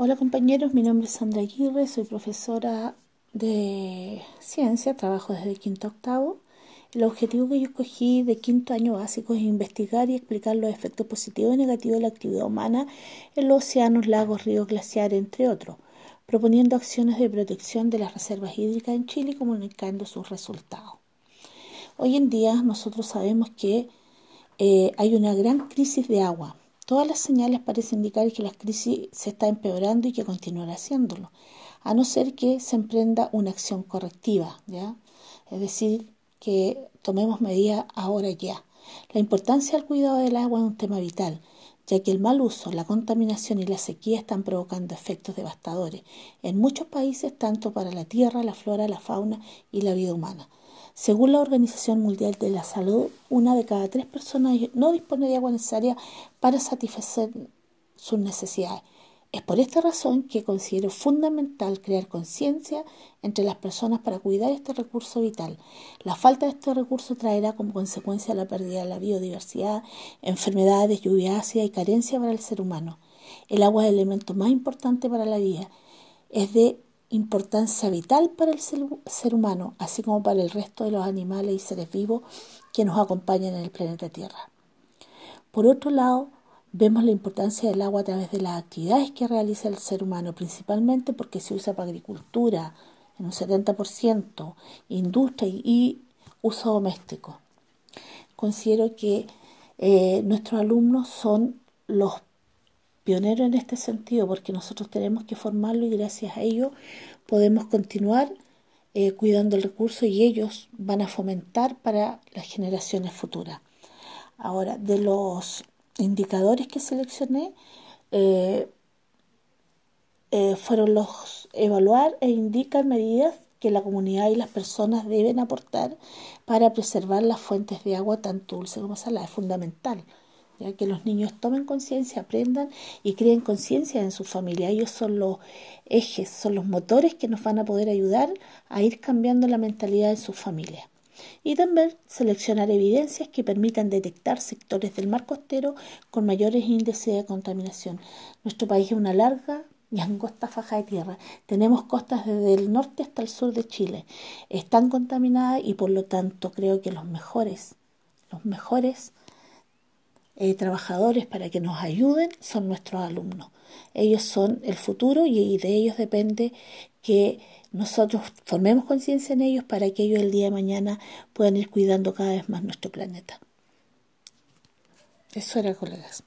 Hola compañeros, mi nombre es Sandra Aguirre, soy profesora de ciencia, trabajo desde quinto a octavo. El objetivo que yo escogí de quinto año básico es investigar y explicar los efectos positivos y negativos de la actividad humana en los océanos, lagos, ríos, glaciares, entre otros, proponiendo acciones de protección de las reservas hídricas en Chile y comunicando sus resultados. Hoy en día nosotros sabemos que eh, hay una gran crisis de agua Todas las señales parecen indicar que la crisis se está empeorando y que continuará haciéndolo, a no ser que se emprenda una acción correctiva, ¿ya? Es decir, que tomemos medidas ahora ya. La importancia del cuidado del agua es un tema vital, ya que el mal uso, la contaminación y la sequía están provocando efectos devastadores en muchos países, tanto para la tierra, la flora, la fauna y la vida humana. Según la Organización Mundial de la Salud, una de cada tres personas no dispone de agua necesaria para satisfacer sus necesidades. Es por esta razón que considero fundamental crear conciencia entre las personas para cuidar este recurso vital. La falta de este recurso traerá como consecuencia la pérdida de la biodiversidad, enfermedades, lluvia ácida y carencia para el ser humano. El agua es el elemento más importante para la vida. Es de importancia vital para el ser, humano, así como para el resto de los animales y seres vivos que nos acompañan en el planeta Tierra. Por otro lado, vemos la importancia del agua a través de las actividades que realiza el ser humano, principalmente porque se usa para agricultura en un 70%, industria y uso doméstico. Considero que eh, nuestros alumnos son los pionero en este sentido, porque nosotros tenemos que formarlo y gracias a ello podemos continuar eh, cuidando el recurso y ellos van a fomentar para las generaciones futuras. Ahora, de los indicadores que seleccioné, eh, eh, fueron los evaluar e indicar medidas que la comunidad y las personas deben aportar para preservar las fuentes de agua tanto dulce como salada. Es fundamental que los niños tomen conciencia, aprendan y creen conciencia en su familia. Ellos son los ejes, son los motores que nos van a poder ayudar a ir cambiando la mentalidad en sus familias. Y también seleccionar evidencias que permitan detectar sectores del mar costero con mayores índices de contaminación. Nuestro país es una larga y angosta faja de tierra. Tenemos costas desde el norte hasta el sur de Chile. Están contaminadas y por lo tanto creo que los mejores, los mejores eh, trabajadores para que nos ayuden son nuestros alumnos. Ellos son el futuro y de ellos depende que nosotros formemos conciencia en ellos para que ellos el día de mañana puedan ir cuidando cada vez más nuestro planeta. Eso era, colegas.